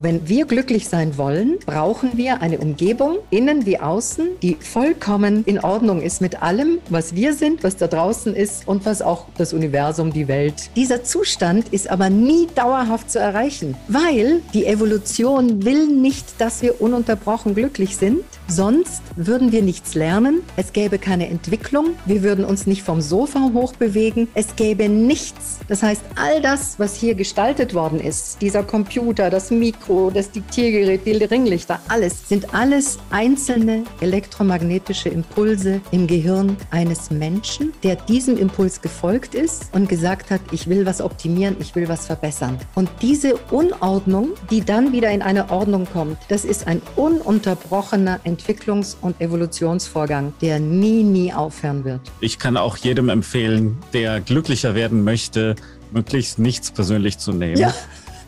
Wenn wir glücklich sein wollen, brauchen wir eine Umgebung, innen wie außen, die vollkommen in Ordnung ist mit allem, was wir sind, was da draußen ist und was auch das Universum, die Welt. Dieser Zustand ist aber nie dauerhaft zu erreichen, weil die Evolution will nicht, dass wir ununterbrochen glücklich sind. Sonst würden wir nichts lernen, es gäbe keine Entwicklung, wir würden uns nicht vom Sofa hochbewegen, es gäbe nichts. Das heißt, all das, was hier gestaltet worden ist, dieser Computer, das Mikro, das Diktiergerät, die Ringlichter, alles sind alles einzelne elektromagnetische Impulse im Gehirn eines Menschen, der diesem Impuls gefolgt ist und gesagt hat, ich will was optimieren, ich will was verbessern. Und diese Unordnung, die dann wieder in eine Ordnung kommt, das ist ein ununterbrochener Entwicklungs- und Evolutionsvorgang, der nie, nie aufhören wird. Ich kann auch jedem empfehlen, der glücklicher werden möchte, möglichst nichts persönlich zu nehmen. Ja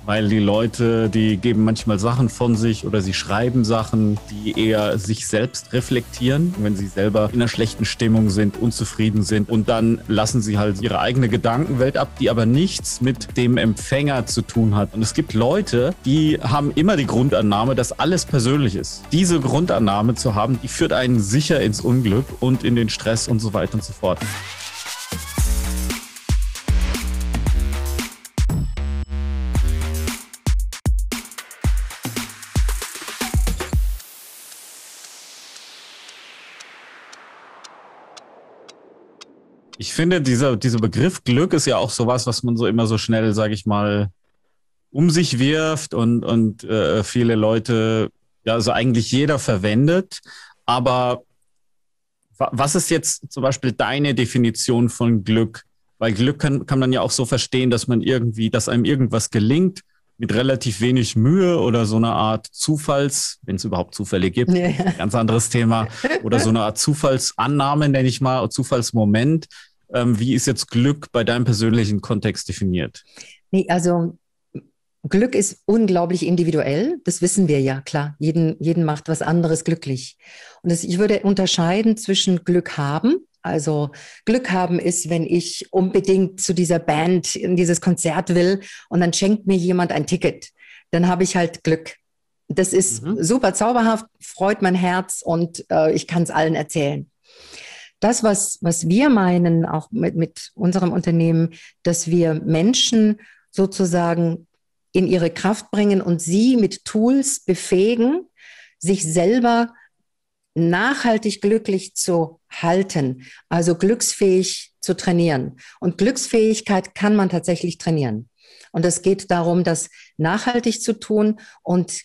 weil die Leute, die geben manchmal Sachen von sich oder sie schreiben Sachen, die eher sich selbst reflektieren, wenn sie selber in einer schlechten Stimmung sind, unzufrieden sind und dann lassen sie halt ihre eigene Gedankenwelt ab, die aber nichts mit dem Empfänger zu tun hat. Und es gibt Leute, die haben immer die Grundannahme, dass alles persönlich ist. Diese Grundannahme zu haben, die führt einen sicher ins Unglück und in den Stress und so weiter und so fort. Ich finde, dieser, dieser Begriff Glück ist ja auch sowas, was man so immer so schnell, sage ich mal, um sich wirft und, und äh, viele Leute, ja, also eigentlich jeder verwendet. Aber was ist jetzt zum Beispiel deine Definition von Glück? Weil Glück kann, kann man ja auch so verstehen, dass man irgendwie, dass einem irgendwas gelingt mit relativ wenig Mühe oder so eine Art Zufalls, wenn es überhaupt Zufälle gibt, ja. ganz anderes Thema, oder so eine Art Zufallsannahme, nenne ich mal, Zufallsmoment, wie ist jetzt Glück bei deinem persönlichen Kontext definiert? Nee, also Glück ist unglaublich individuell, das wissen wir ja, klar. Jeden, jeden macht was anderes glücklich. Und das, ich würde unterscheiden zwischen Glück haben. Also Glück haben ist, wenn ich unbedingt zu dieser Band in dieses Konzert will und dann schenkt mir jemand ein Ticket. Dann habe ich halt Glück. Das ist mhm. super zauberhaft, freut mein Herz und äh, ich kann es allen erzählen das, was, was wir meinen, auch mit, mit unserem Unternehmen, dass wir Menschen sozusagen in ihre Kraft bringen und sie mit Tools befähigen, sich selber nachhaltig glücklich zu halten, also glücksfähig zu trainieren. Und Glücksfähigkeit kann man tatsächlich trainieren. Und es geht darum, das nachhaltig zu tun und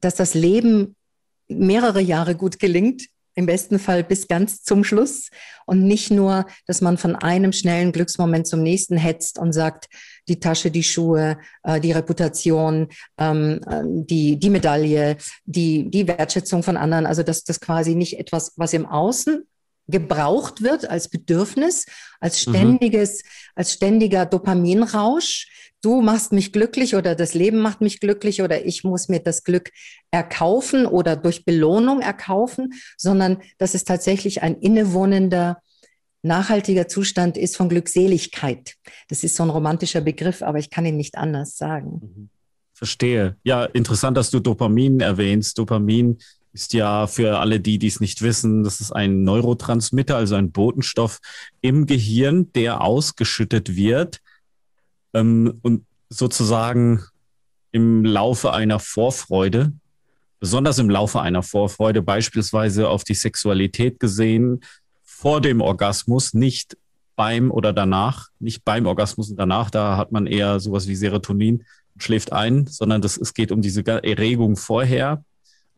dass das Leben mehrere Jahre gut gelingt, im besten Fall bis ganz zum Schluss und nicht nur, dass man von einem schnellen Glücksmoment zum nächsten hetzt und sagt, die Tasche, die Schuhe, äh, die Reputation, ähm, äh, die, die Medaille, die, die Wertschätzung von anderen. Also dass das quasi nicht etwas, was im Außen gebraucht wird als Bedürfnis, als mhm. ständiges, mhm. als ständiger Dopaminrausch, du machst mich glücklich oder das Leben macht mich glücklich oder ich muss mir das Glück erkaufen oder durch Belohnung erkaufen, sondern dass es tatsächlich ein innewohnender, nachhaltiger Zustand ist von Glückseligkeit. Das ist so ein romantischer Begriff, aber ich kann ihn nicht anders sagen. Mhm. Verstehe. Ja, interessant, dass du Dopamin erwähnst. Dopamin ist ja für alle die, die es nicht wissen, das ist ein Neurotransmitter, also ein Botenstoff im Gehirn, der ausgeschüttet wird, ähm, und sozusagen im Laufe einer Vorfreude, besonders im Laufe einer Vorfreude, beispielsweise auf die Sexualität gesehen, vor dem Orgasmus, nicht beim oder danach, nicht beim Orgasmus und danach, da hat man eher sowas wie Serotonin, schläft ein, sondern das, es geht um diese Erregung vorher.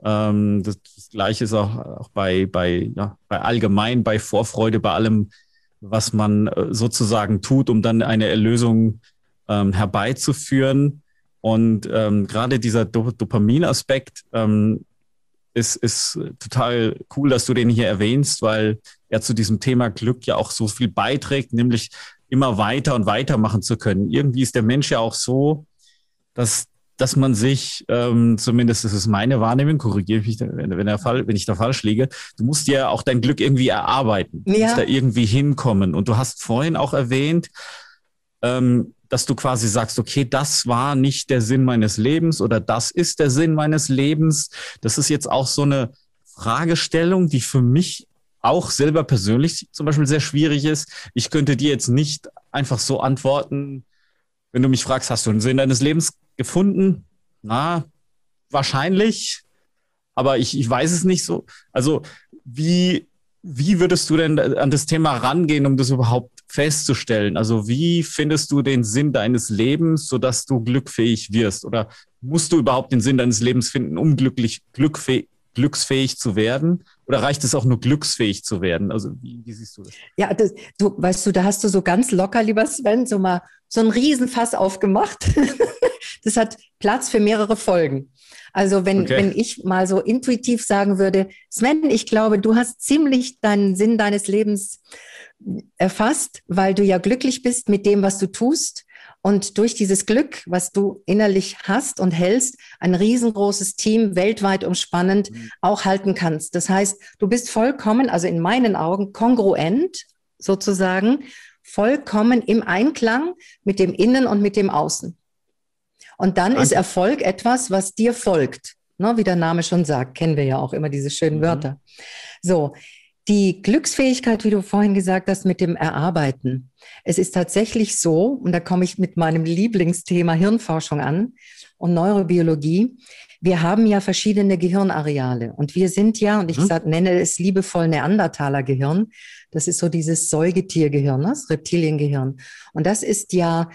Ähm, das, das Gleiche ist auch, auch bei, bei, ja, bei allgemein, bei Vorfreude, bei allem, was man äh, sozusagen tut, um dann eine Erlösung ähm, herbeizuführen. Und ähm, gerade dieser Do Dopaminaspekt ähm, ist, ist total cool, dass du den hier erwähnst, weil er zu diesem Thema Glück ja auch so viel beiträgt, nämlich immer weiter und weiter machen zu können. Irgendwie ist der Mensch ja auch so, dass, dass man sich, ähm, zumindest ist es meine Wahrnehmung, korrigiere mich, wenn, wenn, der Fall, wenn ich da falsch liege, du musst ja auch dein Glück irgendwie erarbeiten, ja. musst da irgendwie hinkommen. Und du hast vorhin auch erwähnt, ähm, dass du quasi sagst, okay, das war nicht der Sinn meines Lebens oder das ist der Sinn meines Lebens. Das ist jetzt auch so eine Fragestellung, die für mich auch selber persönlich zum Beispiel sehr schwierig ist. Ich könnte dir jetzt nicht einfach so antworten, wenn du mich fragst, hast du einen Sinn deines Lebens gefunden? Na, wahrscheinlich, aber ich, ich weiß es nicht so. Also wie, wie würdest du denn an das Thema rangehen, um das überhaupt festzustellen? Also wie findest du den Sinn deines Lebens, sodass du glückfähig wirst? Oder musst du überhaupt den Sinn deines Lebens finden, um glücklich, glückfähig, glücksfähig zu werden? Oder reicht es auch nur glücksfähig zu werden? Also wie, wie siehst du das? Ja, das, du weißt du, da hast du so ganz locker, lieber Sven, so mal so ein Riesenfass aufgemacht. das hat Platz für mehrere Folgen. Also wenn, okay. wenn ich mal so intuitiv sagen würde, Sven, ich glaube, du hast ziemlich deinen Sinn deines Lebens erfasst, weil du ja glücklich bist mit dem, was du tust und durch dieses Glück, was du innerlich hast und hältst, ein riesengroßes Team weltweit umspannend mhm. auch halten kannst. Das heißt, du bist vollkommen, also in meinen Augen, kongruent sozusagen, vollkommen im Einklang mit dem Innen und mit dem Außen. Und dann Danke. ist Erfolg etwas, was dir folgt. Ne, wie der Name schon sagt, kennen wir ja auch immer diese schönen mhm. Wörter. So, die Glücksfähigkeit, wie du vorhin gesagt hast, mit dem Erarbeiten. Es ist tatsächlich so, und da komme ich mit meinem Lieblingsthema Hirnforschung an und Neurobiologie. Wir haben ja verschiedene Gehirnareale und wir sind ja, und ich mhm. sag, nenne es liebevoll Neandertaler-Gehirn. Das ist so dieses Säugetiergehirn, ne, das Reptiliengehirn. Und das ist ja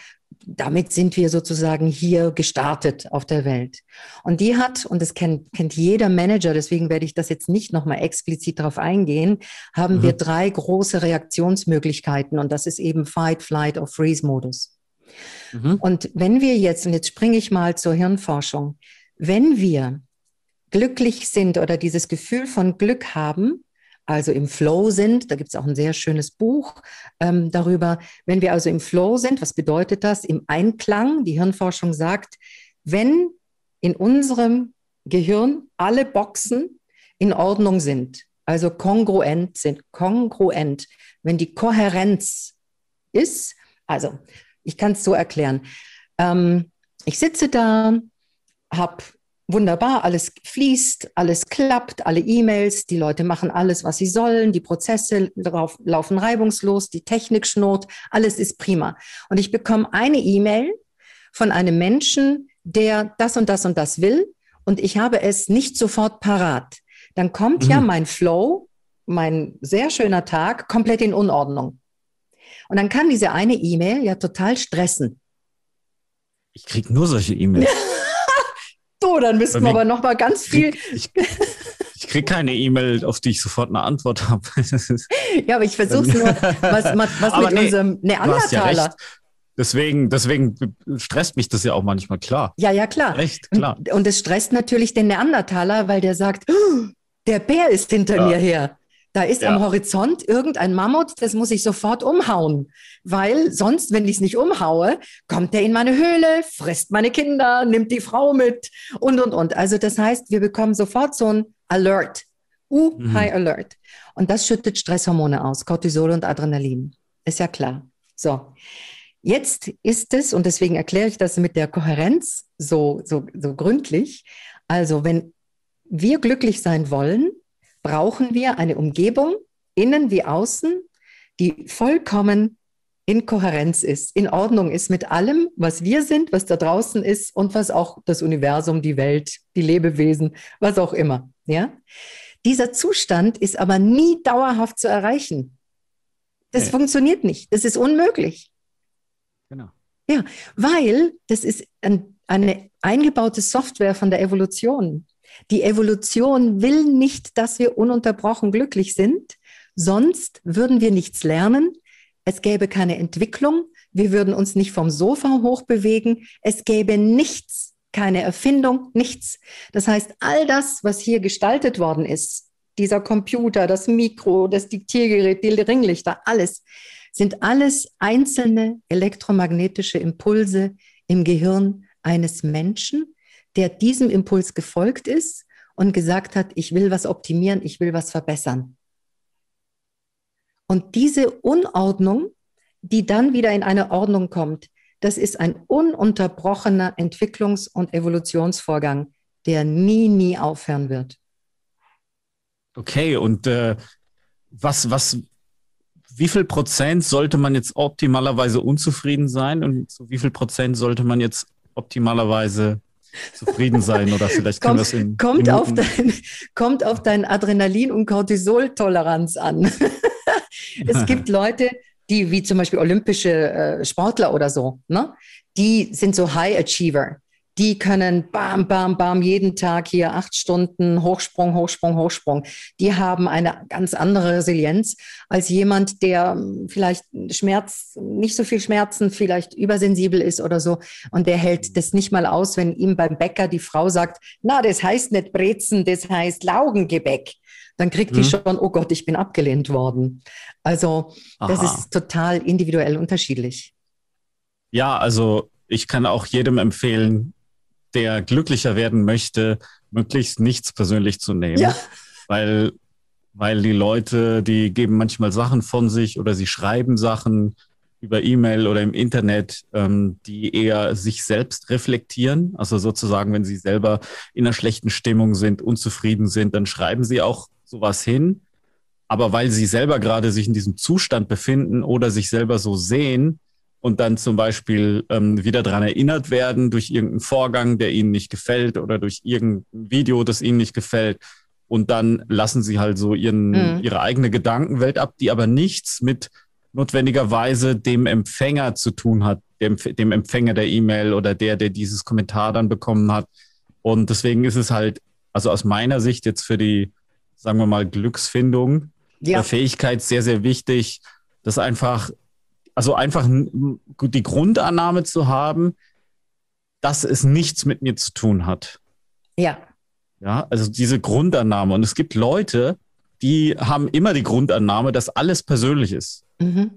damit sind wir sozusagen hier gestartet auf der Welt. Und die hat, und das kennt, kennt jeder Manager, deswegen werde ich das jetzt nicht nochmal explizit darauf eingehen, haben mhm. wir drei große Reaktionsmöglichkeiten und das ist eben Fight, Flight or Freeze-Modus. Mhm. Und wenn wir jetzt, und jetzt springe ich mal zur Hirnforschung, wenn wir glücklich sind oder dieses Gefühl von Glück haben, also im Flow sind. Da gibt es auch ein sehr schönes Buch ähm, darüber. Wenn wir also im Flow sind, was bedeutet das? Im Einklang, die Hirnforschung sagt, wenn in unserem Gehirn alle Boxen in Ordnung sind, also kongruent sind, kongruent, wenn die Kohärenz ist, also ich kann es so erklären. Ähm, ich sitze da, habe wunderbar, alles fließt, alles klappt, alle E-Mails, die Leute machen alles, was sie sollen, die Prozesse laufen reibungslos, die Technik schnurrt, alles ist prima. Und ich bekomme eine E-Mail von einem Menschen, der das und das und das will und ich habe es nicht sofort parat. Dann kommt mhm. ja mein Flow, mein sehr schöner Tag, komplett in Unordnung. Und dann kann diese eine E-Mail ja total stressen. Ich kriege nur solche E-Mails. So, dann müssten wir aber noch mal ganz viel. Ich, ich, kriege keine E-Mail, auf die ich sofort eine Antwort habe. ja, aber ich versuche es nur, was, was mit nee, unserem Neandertaler. Ja deswegen, deswegen stresst mich das ja auch manchmal, klar. Ja, ja, klar. Recht, klar. Und, und es stresst natürlich den Neandertaler, weil der sagt, oh, der Bär ist hinter ja. mir her. Da ist ja. am Horizont irgendein Mammut, das muss ich sofort umhauen, weil sonst, wenn ich es nicht umhaue, kommt er in meine Höhle, frisst meine Kinder, nimmt die Frau mit und, und, und. Also das heißt, wir bekommen sofort so ein Alert, uh, mhm. High Alert. Und das schüttet Stresshormone aus, Cortisol und Adrenalin. Ist ja klar. So. Jetzt ist es, und deswegen erkläre ich das mit der Kohärenz so, so, so gründlich. Also, wenn wir glücklich sein wollen, brauchen wir eine Umgebung, innen wie außen, die vollkommen in Kohärenz ist, in Ordnung ist mit allem, was wir sind, was da draußen ist und was auch das Universum, die Welt, die Lebewesen, was auch immer. Ja? Dieser Zustand ist aber nie dauerhaft zu erreichen. Das nee. funktioniert nicht. Das ist unmöglich. Genau. Ja, weil das ist ein, eine eingebaute Software von der Evolution. Die Evolution will nicht, dass wir ununterbrochen glücklich sind, sonst würden wir nichts lernen, es gäbe keine Entwicklung, wir würden uns nicht vom Sofa hochbewegen, es gäbe nichts, keine Erfindung, nichts. Das heißt, all das, was hier gestaltet worden ist, dieser Computer, das Mikro, das Diktiergerät, die Ringlichter, alles, sind alles einzelne elektromagnetische Impulse im Gehirn eines Menschen, der diesem Impuls gefolgt ist und gesagt hat, ich will was optimieren, ich will was verbessern. Und diese Unordnung, die dann wieder in eine Ordnung kommt, Das ist ein ununterbrochener Entwicklungs- und Evolutionsvorgang, der nie, nie aufhören wird. Okay, und äh, was, was, wie viel Prozent sollte man jetzt optimalerweise unzufrieden sein und zu wie viel Prozent sollte man jetzt optimalerweise zufrieden sein oder vielleicht können wir es in kommt Minuten auf dein, kommt auf dein Adrenalin- und Cortisol-Toleranz an. es gibt Leute, die wie zum Beispiel olympische äh, Sportler oder so, ne? die sind so High Achiever die können bam, bam, bam, jeden Tag hier acht Stunden Hochsprung, Hochsprung, Hochsprung. Die haben eine ganz andere Resilienz als jemand, der hm, vielleicht Schmerz, nicht so viel Schmerzen, vielleicht übersensibel ist oder so. Und der hält das nicht mal aus, wenn ihm beim Bäcker die Frau sagt, na, das heißt nicht Brezen, das heißt Laugengebäck dann kriegt die mhm. schon, oh Gott, ich bin abgelehnt worden. Also das Aha. ist total individuell unterschiedlich. Ja, also ich kann auch jedem empfehlen, der glücklicher werden möchte, möglichst nichts persönlich zu nehmen. Ja. Weil, weil die Leute, die geben manchmal Sachen von sich oder sie schreiben Sachen über E-Mail oder im Internet, ähm, die eher sich selbst reflektieren. Also sozusagen, wenn sie selber in einer schlechten Stimmung sind, unzufrieden sind, dann schreiben sie auch sowas hin. Aber weil sie selber gerade sich in diesem Zustand befinden oder sich selber so sehen, und dann zum Beispiel ähm, wieder dran erinnert werden durch irgendeinen Vorgang, der ihnen nicht gefällt oder durch irgendein Video, das ihnen nicht gefällt. Und dann lassen sie halt so ihren, mhm. ihre eigene Gedankenwelt ab, die aber nichts mit notwendigerweise dem Empfänger zu tun hat, dem, dem Empfänger der E-Mail oder der, der dieses Kommentar dann bekommen hat. Und deswegen ist es halt, also aus meiner Sicht jetzt für die, sagen wir mal, Glücksfindung, ja. Fähigkeit sehr, sehr wichtig, dass einfach also einfach die Grundannahme zu haben, dass es nichts mit mir zu tun hat. Ja. Ja, also diese Grundannahme. Und es gibt Leute, die haben immer die Grundannahme, dass alles persönlich ist. Mhm.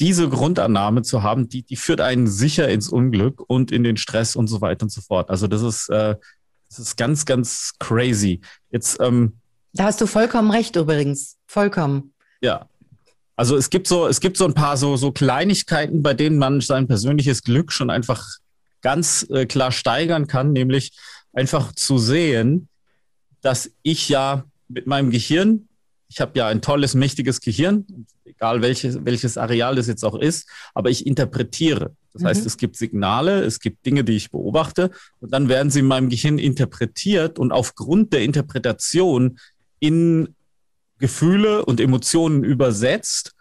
Diese Grundannahme zu haben, die, die führt einen sicher ins Unglück und in den Stress und so weiter und so fort. Also das ist, äh, das ist ganz, ganz crazy. Jetzt, ähm, da hast du vollkommen recht übrigens. Vollkommen. Ja, also es gibt so, es gibt so ein paar so, so Kleinigkeiten, bei denen man sein persönliches Glück schon einfach ganz äh, klar steigern kann, nämlich einfach zu sehen, dass ich ja mit meinem Gehirn, ich habe ja ein tolles, mächtiges Gehirn, egal welches, welches Areal das jetzt auch ist, aber ich interpretiere. Das mhm. heißt, es gibt Signale, es gibt Dinge, die ich beobachte und dann werden sie in meinem Gehirn interpretiert und aufgrund der Interpretation in Gefühle und Emotionen übersetzt.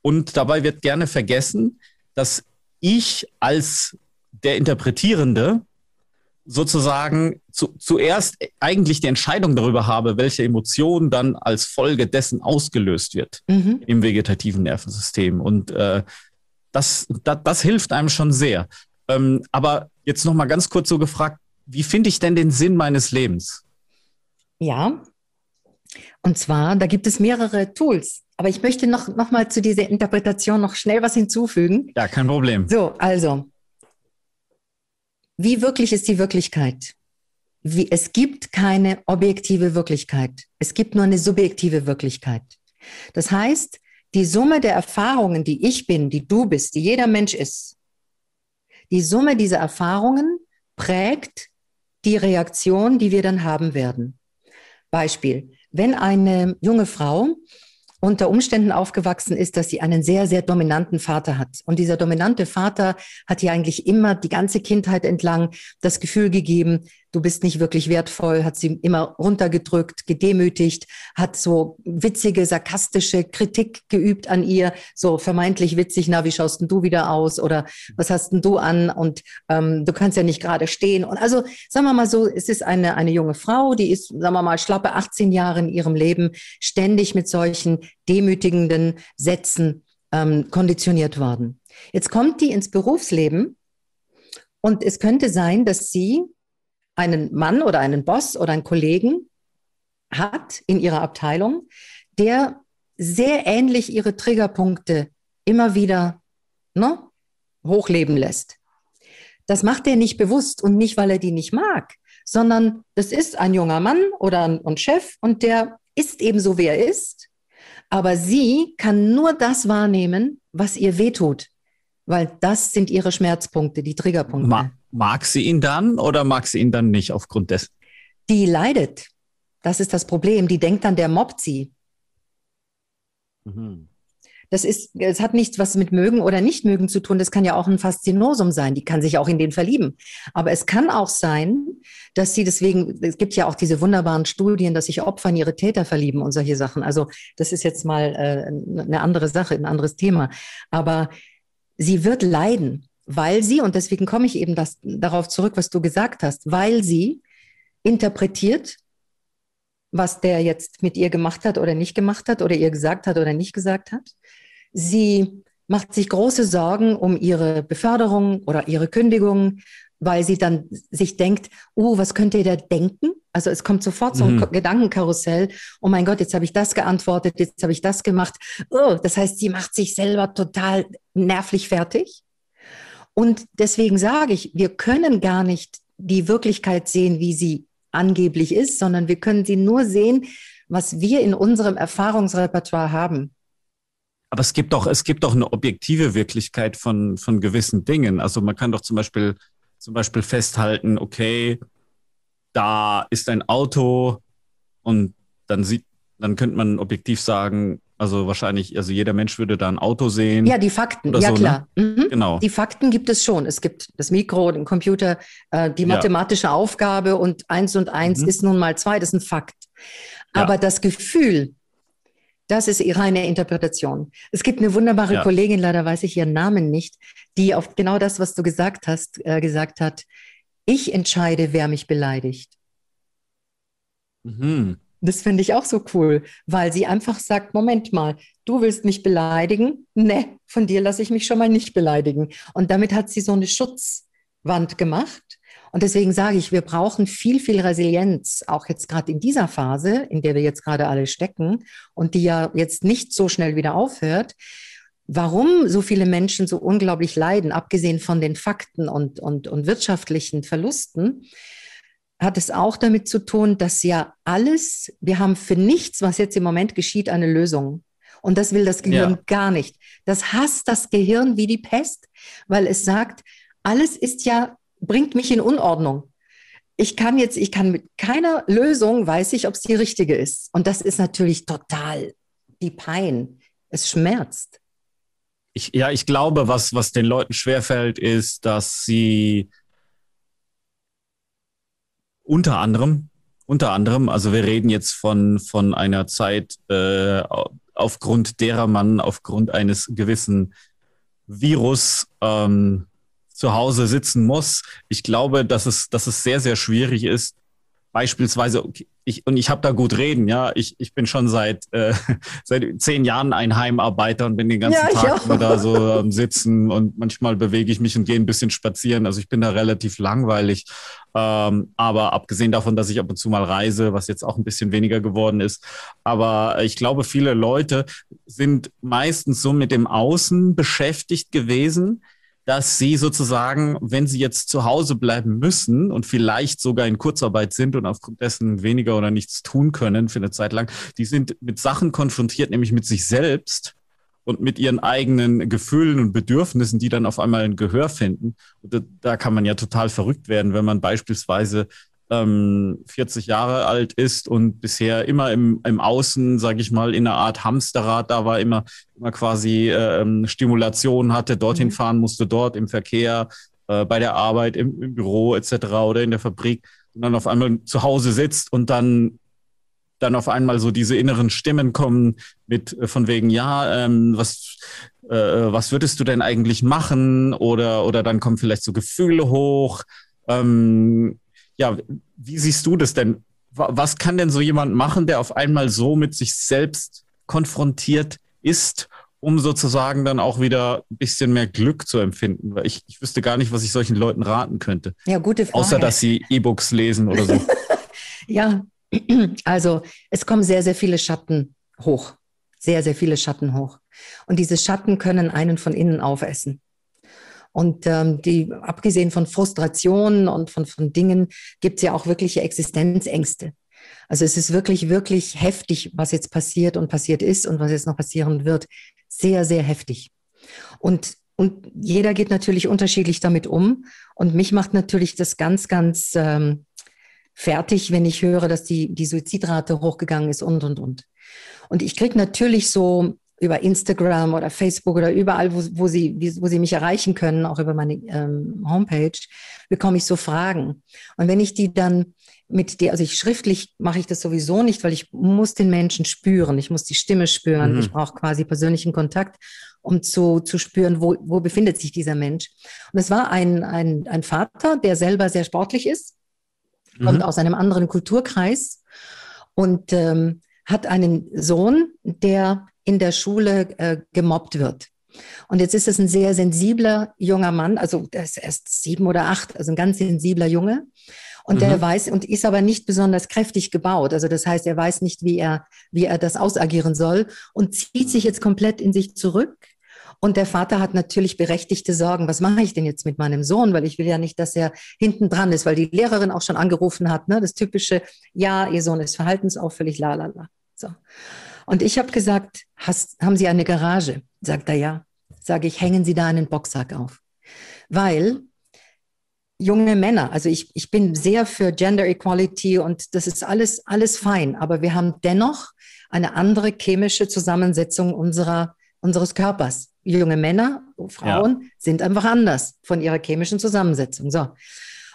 Und dabei wird gerne vergessen, dass ich als der Interpretierende sozusagen zu, zuerst eigentlich die Entscheidung darüber habe, welche Emotion dann als Folge dessen ausgelöst wird mhm. im vegetativen Nervensystem. Und äh, das, das, das hilft einem schon sehr. Ähm, aber jetzt noch mal ganz kurz so gefragt, wie finde ich denn den Sinn meines Lebens? Ja, und zwar, da gibt es mehrere Tools. Aber ich möchte noch, noch mal zu dieser Interpretation noch schnell was hinzufügen. Ja, kein Problem. So, also, wie wirklich ist die Wirklichkeit? Wie, es gibt keine objektive Wirklichkeit. Es gibt nur eine subjektive Wirklichkeit. Das heißt, die Summe der Erfahrungen, die ich bin, die du bist, die jeder Mensch ist, die Summe dieser Erfahrungen prägt die Reaktion, die wir dann haben werden. Beispiel, wenn eine junge Frau unter Umständen aufgewachsen ist, dass sie einen sehr, sehr dominanten Vater hat. Und dieser dominante Vater hat ihr eigentlich immer die ganze Kindheit entlang das Gefühl gegeben, du bist nicht wirklich wertvoll, hat sie immer runtergedrückt, gedemütigt, hat so witzige, sarkastische Kritik geübt an ihr, so vermeintlich witzig, na, wie schaust denn du wieder aus oder was hast denn du an und ähm, du kannst ja nicht gerade stehen. Und also, sagen wir mal so, es ist eine, eine junge Frau, die ist, sagen wir mal, schlappe 18 Jahre in ihrem Leben ständig mit solchen demütigenden Sätzen ähm, konditioniert worden. Jetzt kommt die ins Berufsleben und es könnte sein, dass sie einen Mann oder einen Boss oder einen Kollegen hat in ihrer Abteilung, der sehr ähnlich ihre Triggerpunkte immer wieder ne, hochleben lässt. Das macht er nicht bewusst und nicht, weil er die nicht mag, sondern das ist ein junger Mann oder ein, ein Chef und der ist eben so, wie er ist. Aber sie kann nur das wahrnehmen, was ihr wehtut weil das sind ihre Schmerzpunkte, die Triggerpunkte. Ma mag sie ihn dann oder mag sie ihn dann nicht aufgrund dessen? Die leidet. Das ist das Problem. Die denkt dann, der mobbt sie. Mhm. Das ist, es hat nichts was mit mögen oder nicht mögen zu tun. Das kann ja auch ein Faszinosum sein. Die kann sich auch in den verlieben. Aber es kann auch sein, dass sie deswegen, es gibt ja auch diese wunderbaren Studien, dass sich Opfer in ihre Täter verlieben und solche Sachen. Also das ist jetzt mal äh, eine andere Sache, ein anderes Thema. Aber sie wird leiden, weil sie, und deswegen komme ich eben das, darauf zurück, was du gesagt hast, weil sie interpretiert, was der jetzt mit ihr gemacht hat oder nicht gemacht hat oder ihr gesagt hat oder nicht gesagt hat. Sie macht sich große Sorgen um ihre Beförderung oder ihre Kündigung, weil sie dann sich denkt, oh, was könnte der denken? Also es kommt sofort so ein mhm. Gedankenkarussell. Oh mein Gott, jetzt habe ich das geantwortet, jetzt habe ich das gemacht. Oh, das heißt, sie macht sich selber total nervlich fertig. Und deswegen sage ich, wir können gar nicht die Wirklichkeit sehen, wie sie angeblich ist, sondern wir können sie nur sehen, was wir in unserem Erfahrungsrepertoire haben. Aber es gibt doch, es gibt doch eine objektive Wirklichkeit von, von gewissen Dingen. Also man kann doch zum Beispiel, zum Beispiel festhalten, okay, da ist ein Auto und dann sieht, dann könnte man objektiv sagen, also wahrscheinlich, also jeder Mensch würde da ein Auto sehen. Ja, die Fakten, ja so, ne? klar. Ne? Mhm. Genau. Die Fakten gibt es schon. Es gibt das Mikro, den Computer, äh, die mathematische ja. Aufgabe und eins und eins mhm. ist nun mal zwei, das ist ein Fakt. Aber ja. das Gefühl, das ist reine Interpretation. Es gibt eine wunderbare ja. Kollegin, leider weiß ich ihren Namen nicht, die auf genau das, was du gesagt hast, äh, gesagt hat. Ich entscheide, wer mich beleidigt. Mhm. Das finde ich auch so cool, weil sie einfach sagt, Moment mal, du willst mich beleidigen? Ne, von dir lasse ich mich schon mal nicht beleidigen. Und damit hat sie so eine Schutzwand gemacht und deswegen sage ich, wir brauchen viel, viel Resilienz, auch jetzt gerade in dieser Phase, in der wir jetzt gerade alle stecken und die ja jetzt nicht so schnell wieder aufhört. Warum so viele Menschen so unglaublich leiden, abgesehen von den Fakten und, und, und wirtschaftlichen Verlusten, hat es auch damit zu tun, dass ja alles, wir haben für nichts, was jetzt im Moment geschieht, eine Lösung. Und das will das Gehirn ja. gar nicht. Das hasst das Gehirn wie die Pest, weil es sagt, alles ist ja bringt mich in Unordnung. Ich kann jetzt, ich kann mit keiner Lösung, weiß ich, ob es die richtige ist. Und das ist natürlich total die Pein. Es schmerzt. Ich, ja, ich glaube, was, was den Leuten schwerfällt, ist, dass sie unter anderem, unter anderem, also wir reden jetzt von, von einer Zeit, äh, aufgrund derer man aufgrund eines gewissen Virus ähm, zu Hause sitzen muss. Ich glaube, dass es, dass es sehr, sehr schwierig ist, beispielsweise, ich, und ich habe da gut reden, ja, ich, ich bin schon seit, äh, seit zehn Jahren ein Heimarbeiter und bin den ganzen ja, Tag immer da so am Sitzen und manchmal bewege ich mich und gehe ein bisschen spazieren. Also ich bin da relativ langweilig. Ähm, aber abgesehen davon, dass ich ab und zu mal reise, was jetzt auch ein bisschen weniger geworden ist. Aber ich glaube, viele Leute sind meistens so mit dem Außen beschäftigt gewesen, dass sie sozusagen, wenn sie jetzt zu Hause bleiben müssen und vielleicht sogar in Kurzarbeit sind und aufgrund dessen weniger oder nichts tun können für eine Zeit lang, die sind mit Sachen konfrontiert, nämlich mit sich selbst und mit ihren eigenen Gefühlen und Bedürfnissen, die dann auf einmal ein Gehör finden. Und da kann man ja total verrückt werden, wenn man beispielsweise ähm, 40 Jahre alt ist und bisher immer im, im Außen, sage ich mal, in einer Art Hamsterrad da war, immer, immer quasi ähm, Stimulation hatte, dorthin mhm. fahren musste, dort im Verkehr, äh, bei der Arbeit, im, im Büro etc. oder in der Fabrik und dann auf einmal zu Hause sitzt und dann dann auf einmal so diese inneren Stimmen kommen mit äh, von wegen, ja, ähm, was, äh, was würdest du denn eigentlich machen? Oder, oder dann kommen vielleicht so Gefühle hoch. Ähm, ja, wie siehst du das denn? Was kann denn so jemand machen, der auf einmal so mit sich selbst konfrontiert ist, um sozusagen dann auch wieder ein bisschen mehr Glück zu empfinden? Weil ich, ich wüsste gar nicht, was ich solchen Leuten raten könnte. Ja, gute Frage. Außer, dass sie E-Books lesen oder so. ja, also es kommen sehr, sehr viele Schatten hoch. Sehr, sehr viele Schatten hoch. Und diese Schatten können einen von innen aufessen. Und ähm, die, abgesehen von Frustrationen und von, von Dingen, gibt es ja auch wirkliche Existenzängste. Also es ist wirklich, wirklich heftig, was jetzt passiert und passiert ist und was jetzt noch passieren wird. Sehr, sehr heftig. Und und jeder geht natürlich unterschiedlich damit um. Und mich macht natürlich das ganz, ganz ähm, fertig, wenn ich höre, dass die, die Suizidrate hochgegangen ist und, und, und. Und ich kriege natürlich so über Instagram oder Facebook oder überall, wo, wo, sie, wo sie mich erreichen können, auch über meine ähm, Homepage, bekomme ich so Fragen. Und wenn ich die dann mit dir, also ich schriftlich mache ich das sowieso nicht, weil ich muss den Menschen spüren, ich muss die Stimme spüren, mhm. ich brauche quasi persönlichen Kontakt, um zu, zu spüren, wo, wo befindet sich dieser Mensch. Und es war ein, ein, ein Vater, der selber sehr sportlich ist, mhm. kommt aus einem anderen Kulturkreis und ähm, hat einen Sohn, der in der Schule äh, gemobbt wird. Und jetzt ist es ein sehr sensibler junger Mann, also der ist erst sieben oder acht, also ein ganz sensibler Junge. Und mhm. der weiß und ist aber nicht besonders kräftig gebaut. Also das heißt, er weiß nicht, wie er, wie er das ausagieren soll und zieht sich jetzt komplett in sich zurück. Und der Vater hat natürlich berechtigte Sorgen. Was mache ich denn jetzt mit meinem Sohn? Weil ich will ja nicht, dass er hinten dran ist, weil die Lehrerin auch schon angerufen hat, ne? Das typische, ja, ihr Sohn ist verhaltensauffällig, la, la, la. So. Und ich habe gesagt, hast, haben Sie eine Garage? Sagt er ja. Sage ich, hängen Sie da einen Boxsack auf. Weil junge Männer. Also ich, ich bin sehr für Gender Equality und das ist alles, alles fein. Aber wir haben dennoch eine andere chemische Zusammensetzung unserer, unseres Körpers. Junge Männer, Frauen ja. sind einfach anders von ihrer chemischen Zusammensetzung. So.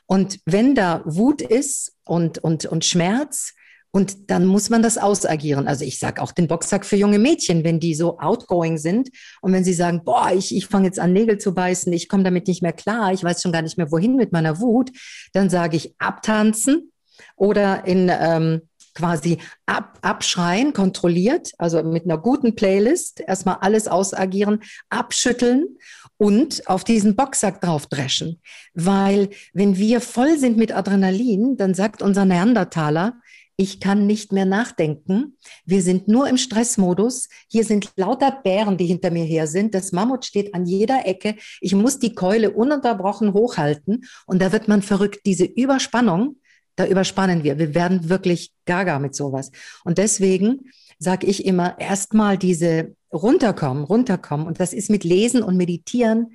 Und wenn da Wut ist und, und, und Schmerz, und dann muss man das ausagieren. Also ich sage auch den Boxsack für junge Mädchen, wenn die so outgoing sind und wenn sie sagen, boah, ich, ich fange jetzt an Nägel zu beißen, ich komme damit nicht mehr klar, ich weiß schon gar nicht mehr wohin mit meiner Wut, dann sage ich abtanzen oder in ähm, quasi ab, abschreien, kontrolliert, also mit einer guten Playlist, erstmal alles ausagieren, abschütteln und auf diesen Boxsack draufdreschen. Weil wenn wir voll sind mit Adrenalin, dann sagt unser Neandertaler, ich kann nicht mehr nachdenken. Wir sind nur im Stressmodus. Hier sind lauter Bären, die hinter mir her sind. Das Mammut steht an jeder Ecke. Ich muss die Keule ununterbrochen hochhalten. Und da wird man verrückt. Diese Überspannung, da überspannen wir. Wir werden wirklich gaga mit sowas. Und deswegen sage ich immer, erstmal diese runterkommen, runterkommen. Und das ist mit Lesen und Meditieren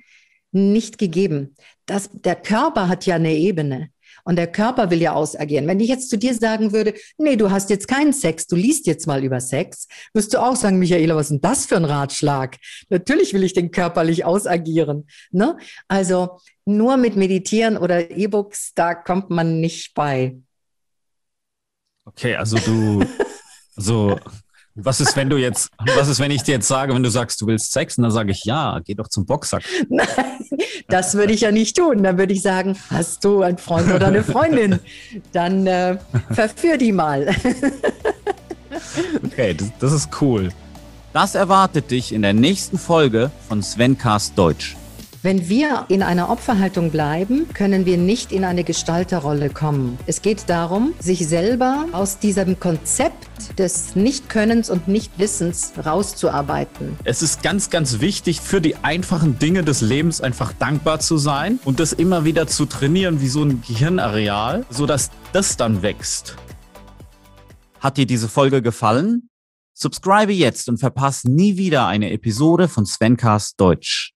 nicht gegeben. Das, der Körper hat ja eine Ebene. Und der Körper will ja ausagieren. Wenn ich jetzt zu dir sagen würde, nee, du hast jetzt keinen Sex, du liest jetzt mal über Sex, wirst du auch sagen, Michaela, was ist denn das für ein Ratschlag? Natürlich will ich den körperlich ausagieren. Ne? Also nur mit Meditieren oder E-Books, da kommt man nicht bei. Okay, also du, so, was ist, wenn du jetzt, was ist, wenn ich dir jetzt sage, wenn du sagst, du willst Sex, und dann sage ich, ja, geh doch zum Boxsack. Nein, das würde ich ja nicht tun. Dann würde ich sagen, hast du einen Freund oder eine Freundin? Dann äh, verführ die mal. okay, das, das ist cool. Das erwartet dich in der nächsten Folge von Svencast Deutsch. Wenn wir in einer Opferhaltung bleiben, können wir nicht in eine Gestalterrolle kommen. Es geht darum, sich selber aus diesem Konzept des Nichtkönnens und Nichtwissens rauszuarbeiten. Es ist ganz, ganz wichtig, für die einfachen Dinge des Lebens einfach dankbar zu sein und das immer wieder zu trainieren wie so ein Gehirnareal, sodass das dann wächst. Hat dir diese Folge gefallen? Subscribe jetzt und verpasse nie wieder eine Episode von Svencast Deutsch.